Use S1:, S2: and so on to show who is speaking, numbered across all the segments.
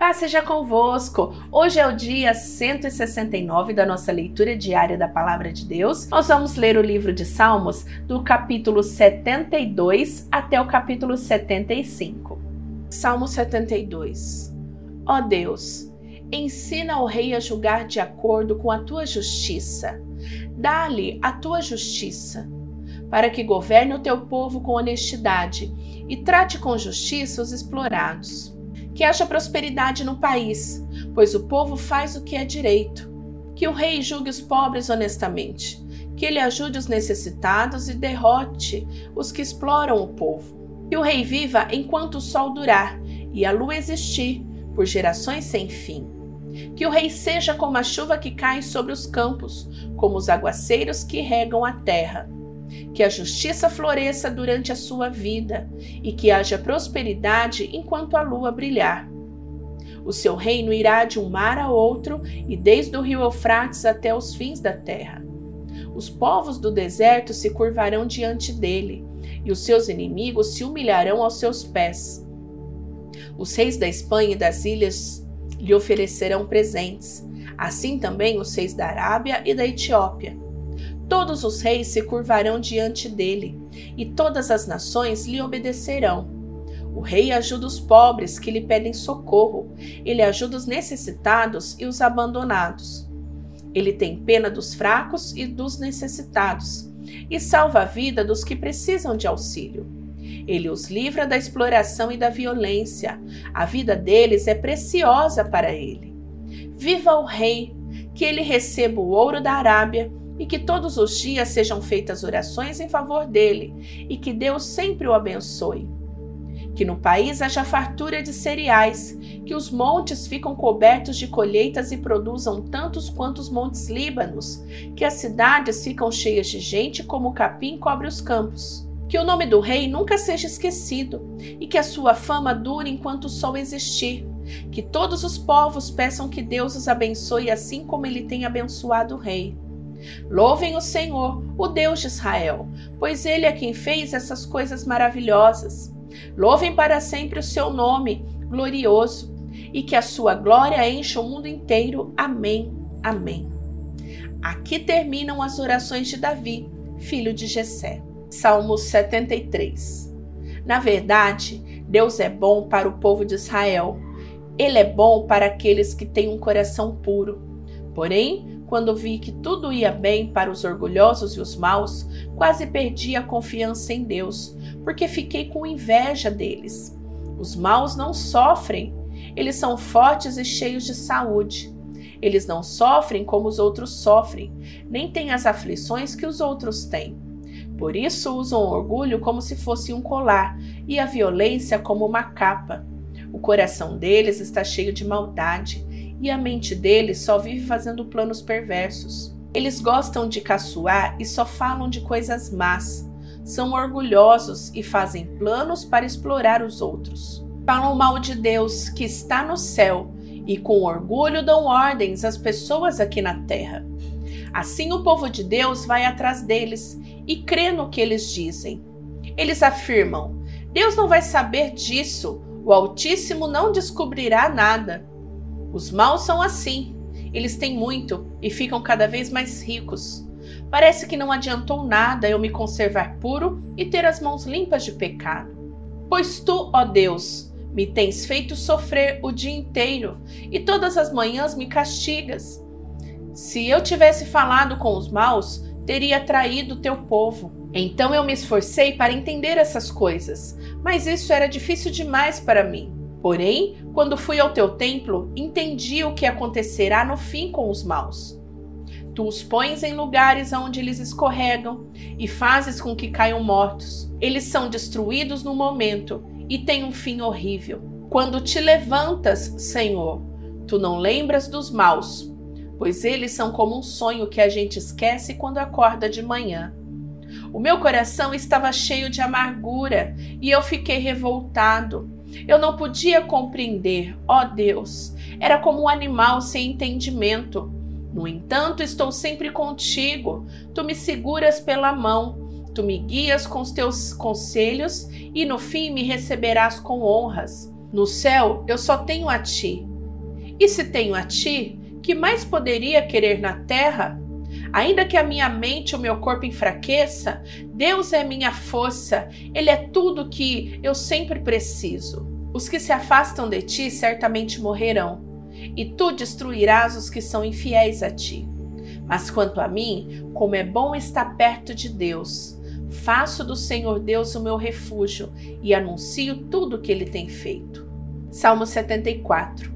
S1: Paz seja convosco! Hoje é o dia 169 da nossa leitura diária da Palavra de Deus. Nós vamos ler o livro de Salmos do capítulo 72 até o capítulo 75. Salmo 72 Ó oh Deus, ensina o rei a julgar de acordo com a tua justiça. Dá-lhe a tua justiça, para que governe o teu povo com honestidade e trate com justiça os explorados que haja prosperidade no país, pois o povo faz o que é direito. Que o rei julgue os pobres honestamente, que ele ajude os necessitados e derrote os que exploram o povo. Que o rei viva enquanto o sol durar e a lua existir, por gerações sem fim. Que o rei seja como a chuva que cai sobre os campos, como os aguaceiros que regam a terra que a justiça floresça durante a sua vida e que haja prosperidade enquanto a lua brilhar. O seu reino irá de um mar a outro e desde o rio Eufrates até os fins da terra. Os povos do deserto se curvarão diante dele e os seus inimigos se humilharão aos seus pés. Os reis da Espanha e das ilhas lhe oferecerão presentes, assim também os reis da Arábia e da Etiópia Todos os reis se curvarão diante dele, e todas as nações lhe obedecerão. O rei ajuda os pobres que lhe pedem socorro, ele ajuda os necessitados e os abandonados. Ele tem pena dos fracos e dos necessitados, e salva a vida dos que precisam de auxílio. Ele os livra da exploração e da violência. A vida deles é preciosa para ele. Viva o rei, que ele receba o ouro da Arábia e que todos os dias sejam feitas orações em favor dele e que Deus sempre o abençoe. Que no país haja fartura de cereais, que os montes ficam cobertos de colheitas e produzam tantos quanto os montes Líbanos, que as cidades ficam cheias de gente como o capim cobre os campos. Que o nome do rei nunca seja esquecido e que a sua fama dure enquanto o sol existir. Que todos os povos peçam que Deus os abençoe assim como ele tem abençoado o rei. Louvem o Senhor, o Deus de Israel, pois ele é quem fez essas coisas maravilhosas. Louvem para sempre o seu nome glorioso e que a sua glória encha o mundo inteiro. Amém. Amém. Aqui terminam as orações de Davi, filho de Jessé. Salmo 73. Na verdade, Deus é bom para o povo de Israel. Ele é bom para aqueles que têm um coração puro. Porém, quando vi que tudo ia bem para os orgulhosos e os maus, quase perdi a confiança em Deus, porque fiquei com inveja deles. Os maus não sofrem, eles são fortes e cheios de saúde. Eles não sofrem como os outros sofrem, nem têm as aflições que os outros têm. Por isso usam o orgulho como se fosse um colar e a violência como uma capa. O coração deles está cheio de maldade e a mente deles só vive fazendo planos perversos. Eles gostam de caçoar e só falam de coisas más. São orgulhosos e fazem planos para explorar os outros. Falam mal de Deus que está no céu e com orgulho dão ordens às pessoas aqui na terra. Assim o povo de Deus vai atrás deles e crê no que eles dizem. Eles afirmam: Deus não vai saber disso, o Altíssimo não descobrirá nada. Os maus são assim. Eles têm muito e ficam cada vez mais ricos. Parece que não adiantou nada eu me conservar puro e ter as mãos limpas de pecado. Pois tu, ó Deus, me tens feito sofrer o dia inteiro e todas as manhãs me castigas. Se eu tivesse falado com os maus, teria traído teu povo. Então eu me esforcei para entender essas coisas, mas isso era difícil demais para mim. Porém, quando fui ao teu templo, entendi o que acontecerá no fim com os maus. Tu os pões em lugares onde eles escorregam e fazes com que caiam mortos. Eles são destruídos no momento e têm um fim horrível. Quando te levantas, Senhor, tu não lembras dos maus, pois eles são como um sonho que a gente esquece quando acorda de manhã. O meu coração estava cheio de amargura e eu fiquei revoltado. Eu não podia compreender, ó Deus, era como um animal sem entendimento. No entanto, estou sempre contigo, tu me seguras pela mão, tu me guias com os teus conselhos e no fim me receberás com honras. No céu eu só tenho a ti, E se tenho a ti, que mais poderia querer na terra? Ainda que a minha mente o meu corpo enfraqueça, Deus é minha força, Ele é tudo que eu sempre preciso. Os que se afastam de ti certamente morrerão, e tu destruirás os que são infiéis a ti. Mas quanto a mim, como é bom estar perto de Deus, faço do Senhor Deus o meu refúgio e anuncio tudo o que ele tem feito. Salmo 74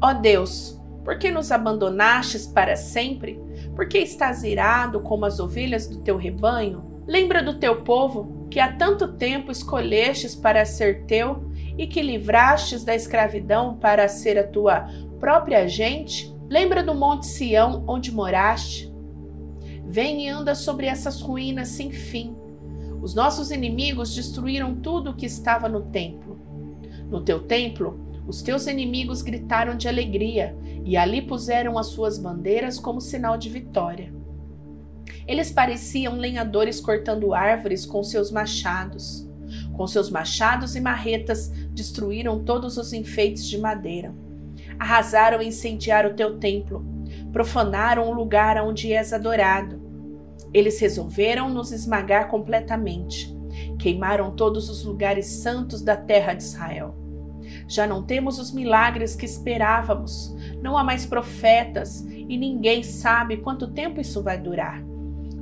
S1: Ó Deus, por que nos abandonastes para sempre? Por que estás irado como as ovelhas do teu rebanho? Lembra do teu povo, que há tanto tempo escolhestes para ser teu e que livrastes da escravidão para ser a tua própria gente? Lembra do monte Sião onde moraste? Vem e anda sobre essas ruínas sem fim. Os nossos inimigos destruíram tudo o que estava no templo. No teu templo, os teus inimigos gritaram de alegria e ali puseram as suas bandeiras como sinal de vitória. Eles pareciam lenhadores cortando árvores com seus machados. Com seus machados e marretas destruíram todos os enfeites de madeira. Arrasaram e incendiaram o teu templo, profanaram o lugar onde és adorado. Eles resolveram nos esmagar completamente. Queimaram todos os lugares santos da terra de Israel. Já não temos os milagres que esperávamos, não há mais profetas e ninguém sabe quanto tempo isso vai durar.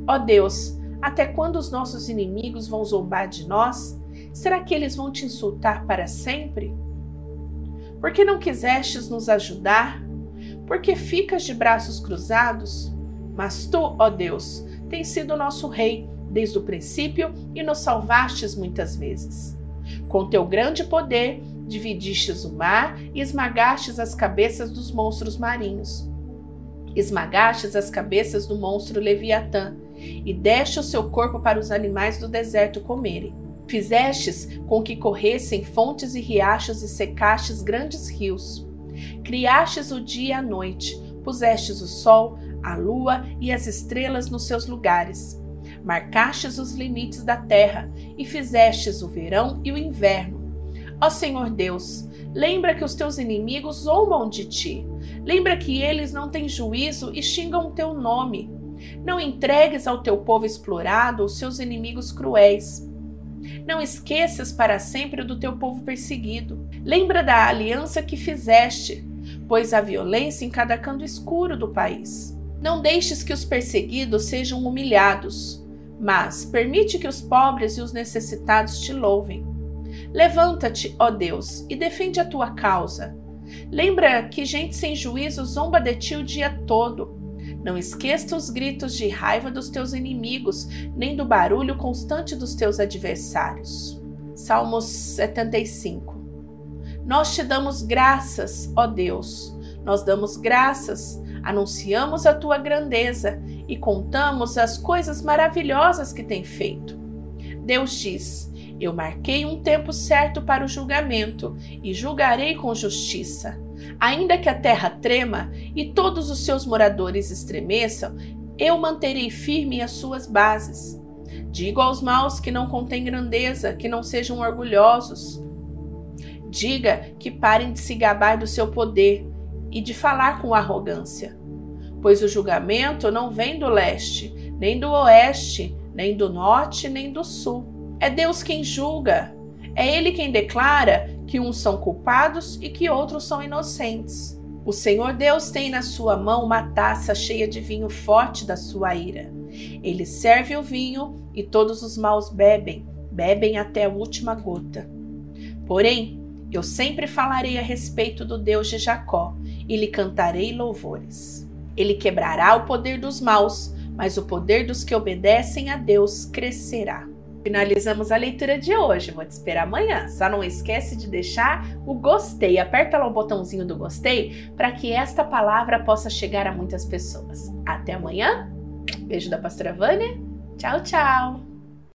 S1: Ó Deus, até quando os nossos inimigos vão zombar de nós? Será que eles vão te insultar para sempre? Por que não quisestes nos ajudar? Por que ficas de braços cruzados? Mas tu, ó Deus, tens sido nosso rei desde o princípio e nos salvastes muitas vezes. Com teu grande poder, dividistes o mar e esmagastes as cabeças dos monstros marinhos. Esmagastes as cabeças do monstro Leviatã e deste o seu corpo para os animais do deserto comerem. Fizestes com que corressem fontes e riachos e secastes grandes rios. Criastes o dia e a noite, pusestes o sol, a lua e as estrelas nos seus lugares. Marcastes os limites da terra e fizestes o verão e o inverno Ó Senhor Deus, lembra que os teus inimigos zombam de ti. Lembra que eles não têm juízo e xingam o teu nome. Não entregues ao teu povo explorado os seus inimigos cruéis. Não esqueças para sempre do teu povo perseguido. Lembra da aliança que fizeste, pois há violência em cada canto escuro do país. Não deixes que os perseguidos sejam humilhados, mas permite que os pobres e os necessitados te louvem. Levanta-te, ó Deus, e defende a tua causa. Lembra que gente sem juízo zomba de ti o dia todo. Não esqueça os gritos de raiva dos teus inimigos, nem do barulho constante dos teus adversários. Salmos 75 Nós te damos graças, ó Deus, nós damos graças, anunciamos a tua grandeza e contamos as coisas maravilhosas que tem feito. Deus diz: eu marquei um tempo certo para o julgamento e julgarei com justiça. Ainda que a terra trema e todos os seus moradores estremeçam, eu manterei firme as suas bases. Digo aos maus que não contêm grandeza, que não sejam orgulhosos. Diga que parem de se gabar do seu poder e de falar com arrogância. Pois o julgamento não vem do leste, nem do oeste, nem do norte, nem do sul é Deus quem julga. É Ele quem declara que uns são culpados e que outros são inocentes. O Senhor Deus tem na sua mão uma taça cheia de vinho forte da sua ira. Ele serve o vinho e todos os maus bebem, bebem até a última gota. Porém, eu sempre falarei a respeito do Deus de Jacó e lhe cantarei louvores. Ele quebrará o poder dos maus, mas o poder dos que obedecem a Deus crescerá. Finalizamos a leitura de hoje. Vou te esperar amanhã. Só não esquece de deixar o gostei. Aperta lá o botãozinho do gostei para que esta palavra possa chegar a muitas pessoas. Até amanhã. Beijo da pastora Vânia. Tchau, tchau.